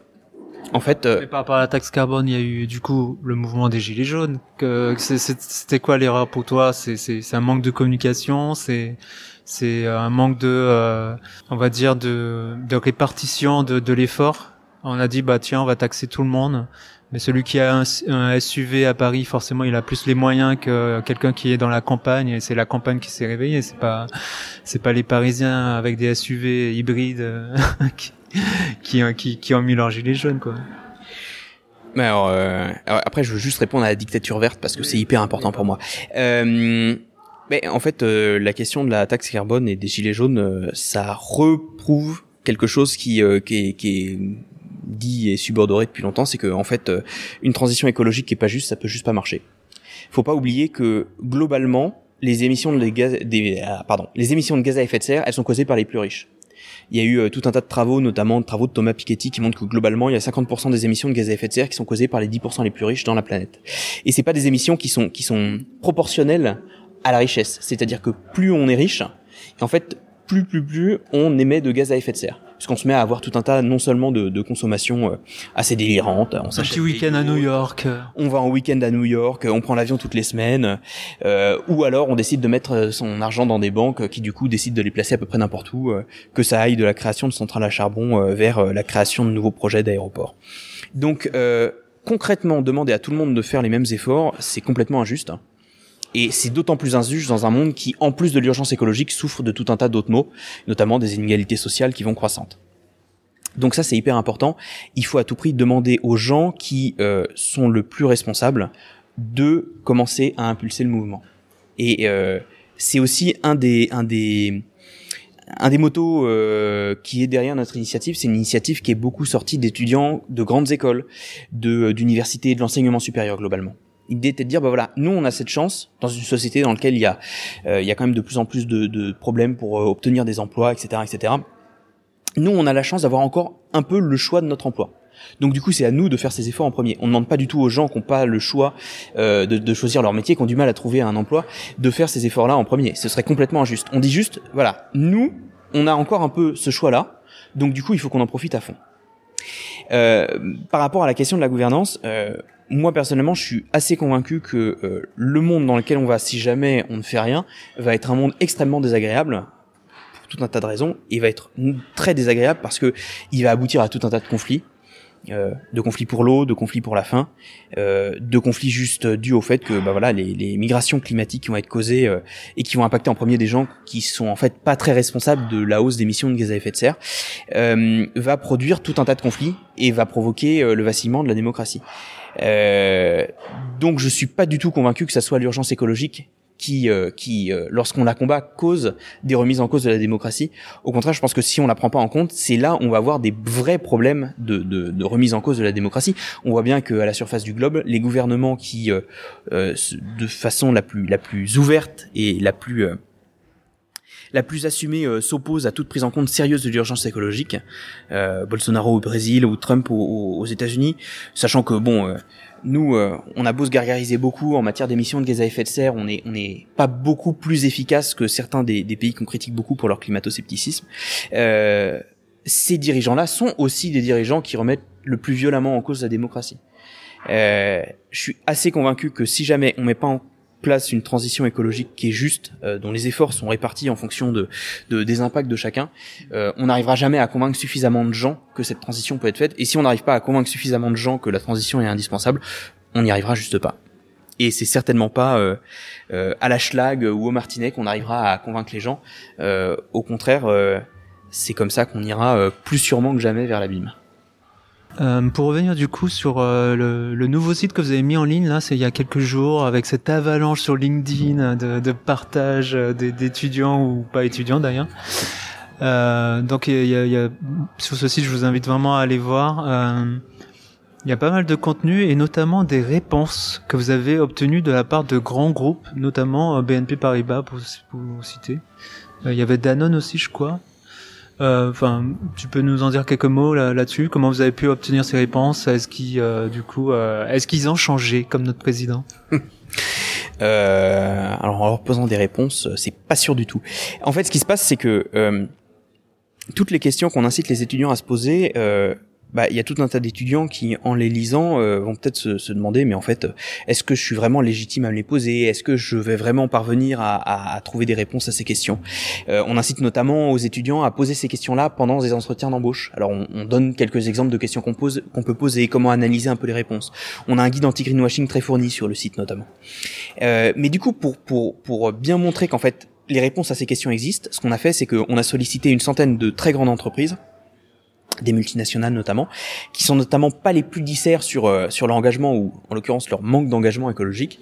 En fait, euh... par rapport à la taxe carbone, il y a eu du coup le mouvement des gilets jaunes. Que c'était quoi l'erreur pour toi? C'est un manque de communication, c'est c'est un manque de, euh, on va dire de, de répartition de, de l'effort? On a dit bah tiens, on va taxer tout le monde. Mais celui qui a un, SUV à Paris, forcément, il a plus les moyens que quelqu'un qui est dans la campagne. Et c'est la campagne qui s'est réveillée. C'est pas, c'est pas les Parisiens avec des SUV hybrides euh, qui, qui, qui, ont mis leur gilet jaune, quoi. Mais alors, euh, après, je veux juste répondre à la dictature verte parce que c'est hyper important pour moi. Euh, mais en fait, euh, la question de la taxe carbone et des gilets jaunes, euh, ça reprouve quelque chose qui, qui, qui est dit et subordoré depuis longtemps, c'est que en fait, euh, une transition écologique qui est pas juste, ça peut juste pas marcher. Faut pas oublier que globalement, les émissions de gaz, des, ah, pardon, les émissions de gaz à effet de serre, elles sont causées par les plus riches. Il y a eu euh, tout un tas de travaux, notamment de travaux de Thomas Piketty, qui montrent que globalement, il y a 50% des émissions de gaz à effet de serre qui sont causées par les 10% les plus riches dans la planète. Et c'est pas des émissions qui sont qui sont proportionnelles à la richesse. C'est-à-dire que plus on est riche, en fait, plus plus plus on émet de gaz à effet de serre puisqu'on se met à avoir tout un tas non seulement de, de consommation euh, assez délirante. On un petit week-end à New York. On va en week-end à New York, on prend l'avion toutes les semaines, euh, ou alors on décide de mettre son argent dans des banques qui du coup décident de les placer à peu près n'importe où, euh, que ça aille de la création de centrales à charbon euh, vers la création de nouveaux projets d'aéroports. Donc concrètement, demander à tout le monde de faire les mêmes efforts, c'est complètement injuste. Et c'est d'autant plus injuste dans un monde qui, en plus de l'urgence écologique, souffre de tout un tas d'autres maux, notamment des inégalités sociales qui vont croissantes. Donc ça, c'est hyper important. Il faut à tout prix demander aux gens qui euh, sont le plus responsables de commencer à impulser le mouvement. Et euh, c'est aussi un des, un des, un des motos euh, qui est derrière notre initiative, c'est une initiative qui est beaucoup sortie d'étudiants de grandes écoles, de d'universités, de l'enseignement supérieur globalement. L'idée était de dire, bah voilà, nous on a cette chance dans une société dans laquelle il y a, euh, il y a quand même de plus en plus de, de problèmes pour euh, obtenir des emplois, etc., etc. Nous, on a la chance d'avoir encore un peu le choix de notre emploi. Donc du coup, c'est à nous de faire ces efforts en premier. On ne demande pas du tout aux gens qui n'ont pas le choix euh, de, de, choisir leur métier, qui ont du mal à trouver un emploi, de faire ces efforts-là en premier. Ce serait complètement injuste. On dit juste, voilà, nous, on a encore un peu ce choix-là, donc du coup, il faut qu'on en profite à fond. Euh, par rapport à la question de la gouvernance, euh, moi personnellement, je suis assez convaincu que euh, le monde dans lequel on va, si jamais on ne fait rien, va être un monde extrêmement désagréable pour tout un tas de raisons, et va être très désagréable parce que il va aboutir à tout un tas de conflits. Euh, de conflits pour l'eau, de conflits pour la faim, euh, de conflits juste dus au fait que bah voilà les, les migrations climatiques qui vont être causées euh, et qui vont impacter en premier des gens qui sont en fait pas très responsables de la hausse d'émissions de gaz à effet de serre, euh, va produire tout un tas de conflits et va provoquer le vacillement de la démocratie. Donc je suis pas du tout convaincu que ça soit l'urgence écologique qui, euh, qui euh, lorsqu'on la combat, cause des remises en cause de la démocratie. Au contraire, je pense que si on la prend pas en compte, c'est là où on va avoir des vrais problèmes de, de, de, remise en cause de la démocratie. On voit bien qu'à la surface du globe, les gouvernements qui, euh, de façon la plus, la plus ouverte et la plus la plus assumée euh, s'oppose à toute prise en compte sérieuse de l'urgence écologique. Euh, Bolsonaro au Brésil ou Trump aux, États-Unis, sachant que bon, euh, nous, on a beau se gargariser beaucoup en matière d'émissions de gaz à effet de serre, on n'est on est pas beaucoup plus efficace que certains des, des pays qu'on critique beaucoup pour leur climato-scepticisme. ces dirigeants-là sont aussi des dirigeants qui remettent le plus violemment en cause la démocratie. je suis assez convaincu que si jamais on met pas en place une transition écologique qui est juste, euh, dont les efforts sont répartis en fonction de, de des impacts de chacun, euh, on n'arrivera jamais à convaincre suffisamment de gens que cette transition peut être faite. Et si on n'arrive pas à convaincre suffisamment de gens que la transition est indispensable, on n'y arrivera juste pas. Et c'est certainement pas euh, euh à la Schlag ou au Martinet qu'on arrivera à convaincre les gens. au contraire, c'est comme ça qu'on ira plus sûrement que jamais vers l'abîme. Euh, pour revenir du coup sur euh, le, le, nouveau site que vous avez mis en ligne là, c'est il y a quelques jours avec cette avalanche sur LinkedIn de, de partage euh, d'étudiants ou pas étudiants d'ailleurs. Euh, donc il y a, y a, sur ce site, je vous invite vraiment à aller voir. il y a pas mal de contenu et notamment des réponses que vous avez obtenues de la part de grands groupes, notamment BNP Paribas pour, pour citer. Il y avait Danone aussi, je crois. Euh, enfin, tu peux nous en dire quelques mots là-dessus? Comment vous avez pu obtenir ces réponses? Est-ce qu'ils, euh, du coup, euh, est-ce qu'ils ont changé comme notre président? Alors, en leur posant des réponses, c'est pas sûr du tout. En fait, ce qui se passe, c'est que toutes les questions qu'on incite les étudiants à se poser, bah, il y a tout un tas d'étudiants qui, en les lisant, euh, vont peut-être se, se, demander, mais en fait, est-ce que je suis vraiment légitime à me les poser? Est-ce que je vais vraiment parvenir à, à, à trouver des réponses à ces questions? Euh, On incite notamment aux étudiants à poser ces questions-là pendant des entretiens d'embauche. Alors, on, on, donne quelques exemples de questions qu'on pose, qu'on peut poser, comment analyser un peu les réponses. On a un guide anti-greenwashing très fourni sur le site notamment. Euh, mais du coup, pour pour pour bien montrer qu'en fait les réponses à ces questions existent, ce qu'on a fait, c'est qu'on a sollicité une centaine de très grandes entreprises des multinationales notamment, qui sont notamment pas les plus disserts sur euh, sur l'engagement ou en l'occurrence leur manque d'engagement écologique.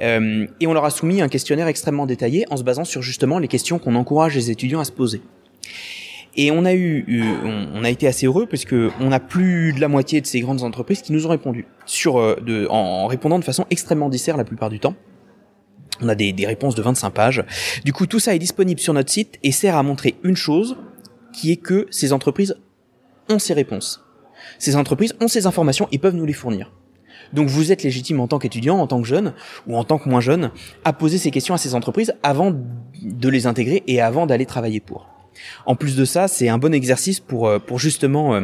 Euh, et on leur a soumis un questionnaire extrêmement détaillé en se basant sur justement les questions qu'on encourage les étudiants à se poser. Et on a eu, on, a été assez heureux parce que on a plus de la moitié de ces grandes entreprises qui nous ont répondu sur euh, de, en, répondant de façon extrêmement dissert la plupart du temps. On a des, des réponses de 25 pages. Du coup, tout ça est disponible sur notre site et sert à montrer une chose, qui est que ces entreprises ont ces réponses. Ces entreprises ont ces informations et peuvent nous les fournir. Donc vous êtes légitime en tant qu'étudiant, en tant que jeune ou en tant que moins jeune, à poser ces questions à ces entreprises avant de les intégrer et avant d'aller travailler pour. En plus de ça, c'est un bon exercice pour euh, pour justement euh,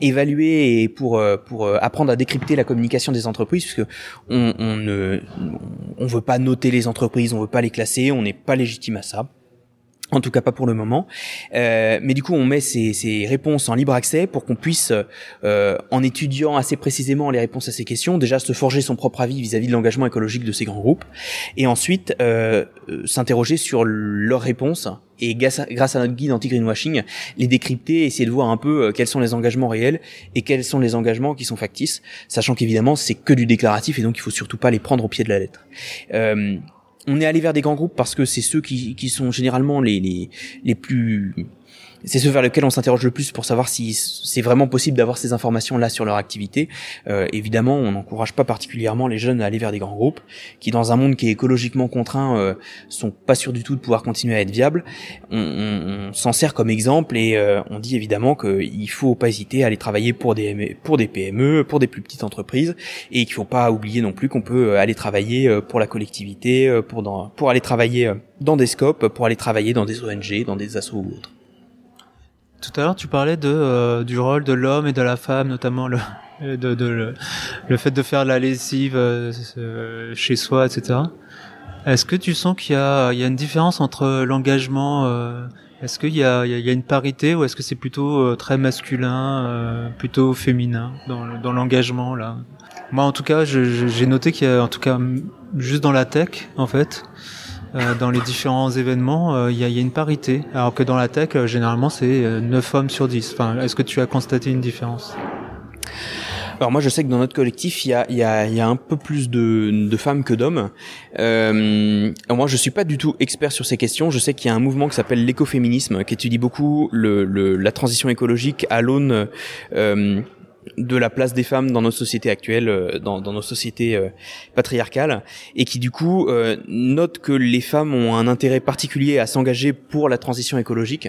évaluer et pour euh, pour apprendre à décrypter la communication des entreprises puisque on, on ne on veut pas noter les entreprises, on veut pas les classer, on n'est pas légitime à ça. En tout cas pas pour le moment. Euh, mais du coup, on met ces, ces, réponses en libre accès pour qu'on puisse, euh, en étudiant assez précisément les réponses à ces questions, déjà se forger son propre avis vis-à-vis de l'engagement écologique de ces grands groupes, et ensuite euh, s'interroger sur leurs réponses et grâce à, notre guide anti-greenwashing, les décrypter, essayer de voir un peu euh, quels sont les engagements réels et quels sont les engagements qui sont factices, sachant qu'évidemment c'est que du déclaratif et donc il faut surtout pas les prendre au pied de la lettre. On est allé vers des grands groupes parce que c'est ceux qui, sont généralement les plus c'est ceux vers lesquels on s'interroge le plus pour savoir si c'est vraiment possible d'avoir ces informations là sur leur activité. Euh, évidemment, on n'encourage pas particulièrement les jeunes à aller vers des grands groupes qui, dans un monde qui est écologiquement contraint, euh, sont pas sûrs du tout de pouvoir continuer à être viables. On, s'en sert comme exemple et euh, on dit évidemment qu'il faut pas hésiter à aller travailler pour des pour des PME, pour des plus petites entreprises et qu'il faut pas oublier non plus qu'on peut euh, aller travailler pour la collectivité, pour aller travailler dans des scopes, pour aller travailler dans des ONG, dans des assos ou autres. Tout à l'heure, tu parlais de euh, du rôle de l'homme et de la femme, notamment le de, de le, fait de faire la lessive euh, chez soi, etc. Est-ce que tu sens qu'il y a il y a une différence entre l'engagement euh, Est-ce qu'il y a il y a une parité ou est-ce que c'est plutôt très masculin, plutôt féminin dans dans l'engagement là? Moi, en tout cas, j'ai noté qu'il y a en tout cas juste dans la tech, en fait, euh, dans les différents événements, euh, il y, a, y, a, une parité, alors que dans la tech, euh, généralement, c'est 9 hommes sur 10. Enfin, Est-ce que tu as constaté une différence? Alors moi je sais que dans notre collectif il y a, y a, y a un peu plus de, de femmes que d'hommes. Euh, moi je suis pas du tout expert sur ces questions. Je sais qu'il y a un mouvement qui s'appelle l'écoféminisme qui étudie beaucoup le, le, la transition écologique à l'aune euh, de la place des femmes dans nos sociétés actuelles, euh, dans, dans nos sociétés euh, patriarcales, et qui du coup euh, note que les femmes ont un intérêt particulier à s'engager pour la transition écologique,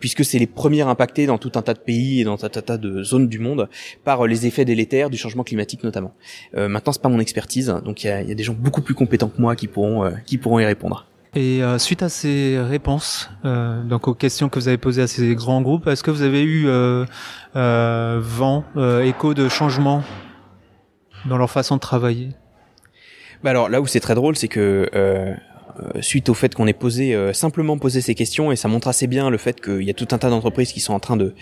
puisque c'est les premières impactées dans tout un tas de pays et dans un tas de zones du monde par les effets délétères du changement climatique notamment. maintenant, c'est pas mon expertise, donc il y a, y a, des gens beaucoup plus compétents que moi qui pourront qui pourront y répondre. Et euh, suite à ces réponses, euh, donc aux questions que vous avez posées à ces grands groupes, est-ce que vous avez eu euh, euh vent, euh, écho de changement dans leur façon de travailler? Bah alors là où c'est très drôle, c'est que suite au fait qu'on ait posé simplement posé ces questions et ça montre assez bien le fait qu'il y a tout un tas d'entreprises qui sont en train de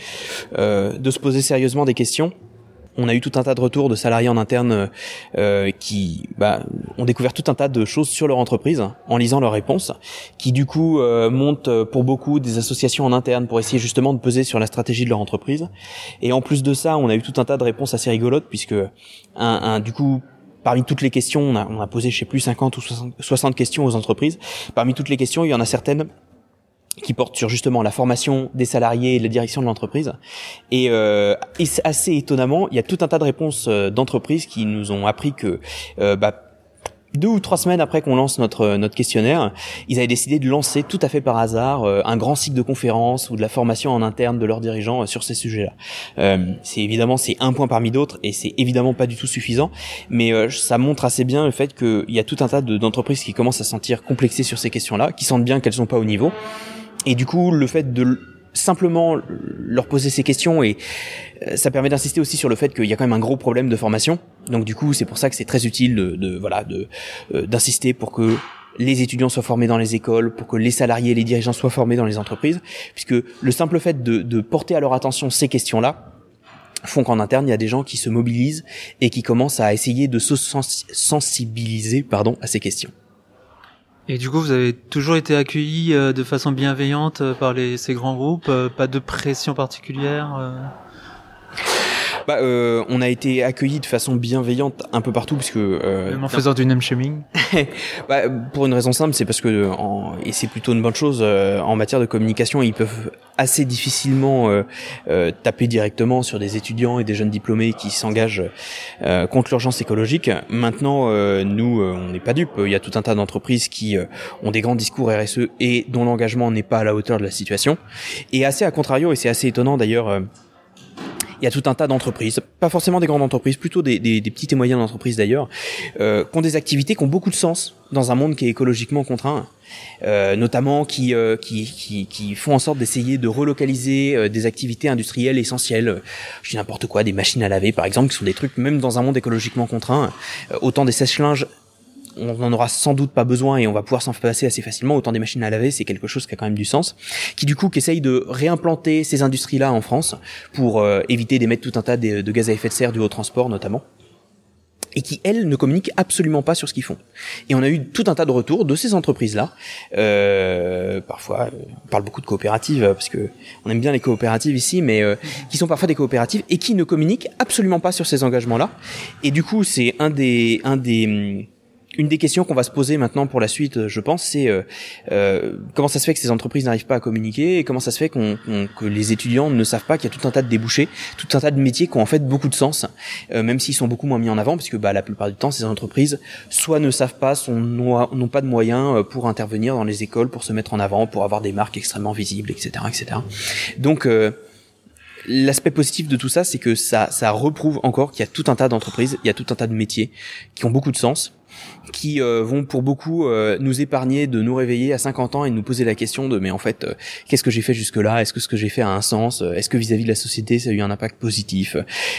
de se poser sérieusement des questions on a eu tout un tas de retours de salariés en interne euh, qui bah, ont découvert tout un tas de choses sur leur entreprise en lisant leurs réponses, qui du coup euh, montent euh, pour beaucoup des associations en interne pour essayer justement de peser sur la stratégie de leur entreprise. Et en plus de ça, on a eu tout un tas de réponses assez rigolotes puisque un, du coup parmi toutes les questions, on a, posé, je sais plus, 50 ou 60, 60 questions aux entreprises. Parmi toutes les questions, il y en a certaines qui porte sur justement la formation des salariés et la direction de l'entreprise. Et, euh, assez étonnamment, il y a tout un tas de réponses euh, d'entreprises qui nous ont appris que euh, bah, deux ou trois semaines après qu'on lance notre notre questionnaire, ils avaient décidé de lancer tout à fait par hasard euh, un grand cycle de conférences ou de la formation en interne de leurs dirigeants sur ces sujets-là. c'est évidemment c'est un point parmi d'autres et c'est évidemment pas du tout suffisant, mais ça montre assez bien le fait qu'il y a tout un tas d'entreprises qui commencent à se sentir complexées sur ces questions-là, qui sentent bien qu'elles sont pas au niveau et du coup, le fait de simplement leur poser ces questions et euh, ça permet d'insister aussi sur le fait qu'il y a quand même un gros problème de formation. Donc du coup, c'est pour ça que c'est très utile de, de voilà de euh, d'insister pour que les étudiants soient formés dans les écoles, pour que les salariés et les dirigeants soient formés dans les entreprises, puisque le simple fait de, de porter à leur attention ces questions-là font qu'en interne, il y a des gens qui se mobilisent et qui commencent à essayer de se sensibiliser pardon, à ces questions. Et du coup, vous avez toujours été accueillis euh, de façon bienveillante euh, par les, ces grands groupes, euh, pas de pression particulière bah, euh, on a été accueillis de façon bienveillante un peu partout parce que euh, même en faisant du name shaming. bah, pour une raison simple, c'est parce que en, et c'est plutôt une bonne chose euh, en matière de communication, ils peuvent assez difficilement euh, euh taper directement sur des étudiants et des jeunes diplômés qui s'engagent euh, contre l'urgence écologique. Maintenant, nous, on n'est pas dupes. Il y a tout un tas d'entreprises qui ont des grands discours RSE et dont l'engagement n'est pas à la hauteur de la situation. Et assez à contrario, et c'est assez étonnant d'ailleurs il y a tout un tas d'entreprises, pas forcément des grandes entreprises, plutôt des, des, des petites et moyennes entreprises d'ailleurs, euh, qui ont des activités qui ont beaucoup de sens dans un monde qui est écologiquement contraint. Euh, notamment qui, euh, qui, qui, qui, font en sorte d'essayer de relocaliser euh, des activités industrielles essentielles. Je dis n'importe quoi, des machines à laver par exemple, qui sont des trucs même dans un monde écologiquement contraint. Euh, autant des sèche-linges on n'en aura sans doute pas besoin et on va pouvoir s'en passer assez facilement. Autant des machines à laver, c'est quelque chose qui a quand même du sens. Qui du coup, qui essaye de réimplanter ces industries-là en France pour euh, éviter d'émettre tout un tas de, gaz à effet de serre du haut transport notamment et qui, elles, ne communiquent absolument pas sur ce qu'ils font. Et on a eu tout un tas de retours de ces entreprises-là. Euh, parfois, euh, on parle beaucoup de coopératives, parce que on aime bien les coopératives ici, mais euh, qui sont parfois des coopératives et qui ne communiquent absolument pas sur ces engagements-là. Et du coup, c'est un des, un des une des questions qu'on va se poser maintenant pour la suite, je pense, c'est euh, euh, comment ça se fait que ces entreprises n'arrivent pas à communiquer et comment ça se fait qu'on, que les étudiants ne savent pas qu'il y a tout un tas de débouchés, tout un tas de métiers qui ont en fait beaucoup de sens, euh, même s'ils sont beaucoup moins mis en avant, parce que bah, la plupart du temps, ces entreprises soit ne savent pas, n'ont pas de moyens euh, pour intervenir dans les écoles, pour se mettre en avant, pour avoir des marques extrêmement visibles, etc., etc. Donc euh, L'aspect positif de tout ça, c'est que ça, ça reprouve encore qu'il y a tout un tas d'entreprises, il y a tout un tas de métiers qui ont beaucoup de sens, qui euh, vont pour beaucoup euh, nous épargner de nous réveiller à 50 ans et de nous poser la question de mais en fait euh, qu'est-ce que j'ai fait jusque là est-ce que ce que j'ai fait a un sens? Est-ce que vis-à-vis de la société ça a eu un impact positif?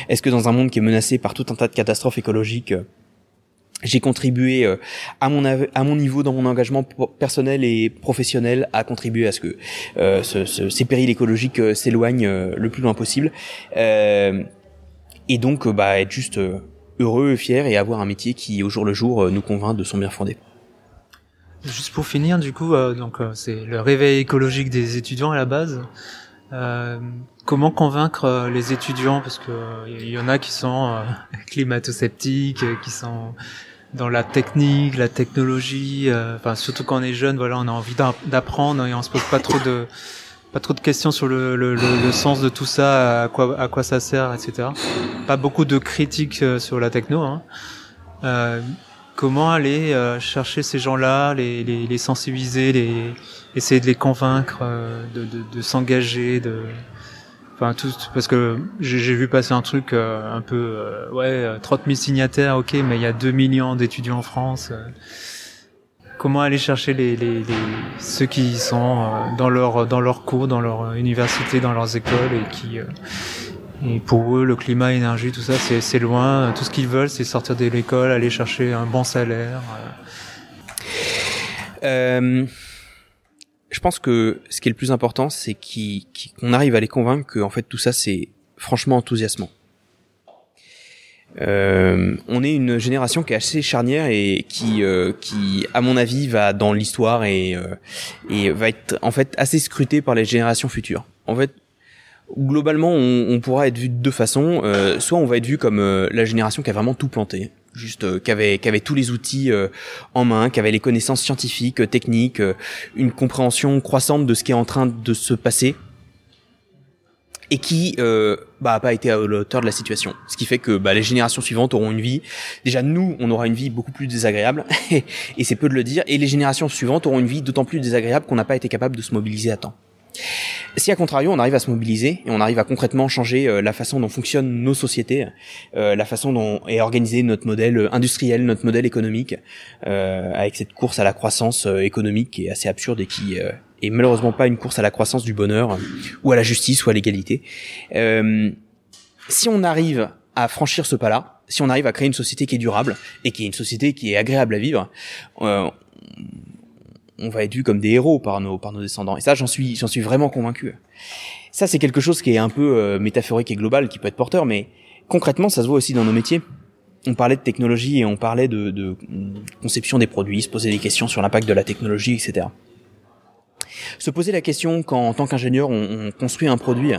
Est-ce que dans un monde qui est menacé par tout un tas de catastrophes écologiques j'ai contribué à mon à mon niveau dans mon engagement personnel et professionnel à contribuer à ce que ce, ce, ces périls écologiques s'éloignent le plus loin possible. Et donc bah être juste heureux, fier et avoir un métier qui, au jour le jour, euh, nous convainc de son bien fondé. Juste pour finir, du coup, euh, donc euh, c'est le réveil écologique des étudiants à la base. Euh, comment convaincre les étudiants? Parce que il y en a qui sont euh, climato-sceptiques, qui sont dans la technique, la technologie, enfin surtout quand on est jeune, voilà, on a envie d'apprendre et on se pose pas trop de pas trop de questions sur le, le, le, sens de tout ça, à quoi, à quoi ça sert, etc. Pas beaucoup de critiques euh, sur la techno. Hein. Euh, comment aller euh, chercher ces gens-là, les, les, les, sensibiliser, les, essayer de les convaincre euh, de, de, de s'engager, de, enfin tout, parce que j'ai vu passer un truc un peu, ouais, 30 000 signataires, ok, mais il y a 2 millions d'étudiants en France comment aller chercher les, ceux qui sont euh, dans leur dans cours, dans leur université, dans leurs écoles et qui euh, pour eux le climat, l'énergie, tout ça c'est loin. Tout ce qu'ils veulent c'est sortir de l'école, aller chercher un bon salaire. Euh, je pense que ce qui est le plus important, c'est qu'on arrive à les convaincre que en fait tout ça c'est franchement enthousiasmant. Euh, on est une génération qui est assez charnière et qui, euh, qui, à mon avis, va dans l'histoire et, euh, et va être en fait assez scrutée par les générations futures. En fait, globalement, on, on pourra être vu de deux façons. Euh, soit on va être vu comme la génération qui a vraiment tout planté, juste qui avait, qui avait tous les outils en main, qui avait les connaissances scientifiques, techniques, une compréhension croissante de ce qui est en train de se passer et qui euh, bah pas été à l'auteur de la situation. Ce qui fait que bah, les générations suivantes auront une vie. Déjà nous, on aura une vie beaucoup plus désagréable, et c'est peu de le dire. Et les générations suivantes auront une vie d'autant plus désagréable qu'on n'a pas été capable de se mobiliser à temps. Si à contrario on arrive à se mobiliser et on arrive à concrètement changer euh, la façon dont fonctionnent nos sociétés, euh, la façon dont est organisé notre modèle industriel, notre modèle économique, euh, avec cette course à la croissance euh, économique qui est assez absurde et qui et malheureusement pas une course à la croissance du bonheur ou à la justice ou à l'égalité. Euh, si on arrive à franchir ce pas-là, si on arrive à créer une société qui est durable et qui est une société qui est agréable à vivre, euh, on va être vu comme des héros par nos par nos descendants. Et ça, j'en suis j'en suis vraiment convaincu. Ça, c'est quelque chose qui est un peu euh, métaphorique et global, qui peut être porteur, mais concrètement, ça se voit aussi dans nos métiers. On parlait de technologie et on parlait de, de conception des produits, se poser des questions sur l'impact de la technologie, etc se poser la question quand en tant qu'ingénieur on, construit un produit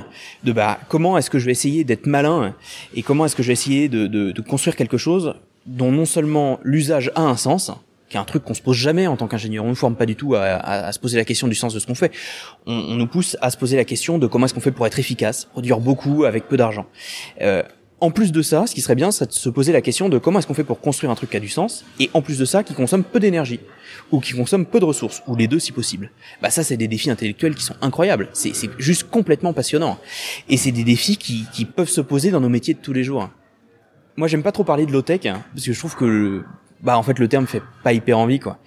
de bah comment est-ce que je vais essayer d'être malin et comment est-ce que je vais essayer de, de, de construire quelque chose dont non seulement l'usage a un sens qui est un truc qu'on se pose jamais en tant qu'ingénieur. On ne forme pas du tout à, à, se poser la question du sens de ce qu'on fait. On, on, nous pousse à se poser la question de comment est-ce qu'on fait pour être efficace, produire beaucoup avec peu d'argent. Euh, en plus de ça, ce qui serait bien, c'est de se poser la question de comment est-ce qu'on fait pour construire un truc qui a du sens, et en plus de ça, qui consomme peu d'énergie, ou qui consomme peu de ressources, ou les deux si possible. Bah ça, c'est des défis intellectuels qui sont incroyables. C'est juste complètement passionnant. Et c'est des défis qui, peuvent se poser dans nos métiers de tous les jours. Moi, j'aime pas trop parler de low-tech, hein, parce que je trouve que bah en fait le terme fait pas hyper envie quoi.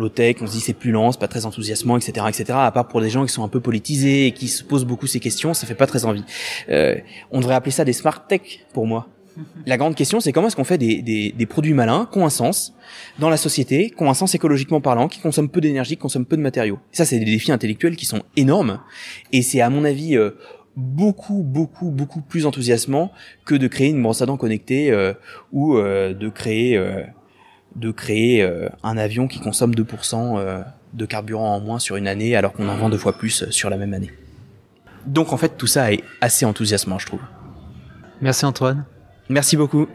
Low tech, on se dit c'est plus lent, c'est pas très enthousiasmant, etc., etc. À part pour des gens qui sont un peu politisés et qui se posent beaucoup ces questions, ça fait pas très envie. Euh, on devrait appeler ça des smart tech pour moi. La grande question, c'est comment est-ce qu'on fait des, des, des, produits malins, qui ont un sens dans la société, qui ont un sens écologiquement parlant, qui consomment peu d'énergie, qui consomment peu de matériaux. ça, c'est des défis intellectuels qui sont énormes. Et c'est à mon avis euh, beaucoup, beaucoup, beaucoup plus enthousiasmant que de créer une brosse à dents connectée euh, ou euh, de créer de créer euh, un avion qui consomme 2% euh, de carburant en moins sur une année alors qu'on en vend deux fois plus euh, sur la même année. Donc en fait tout ça est assez enthousiasmant je trouve. Merci Antoine. Merci beaucoup.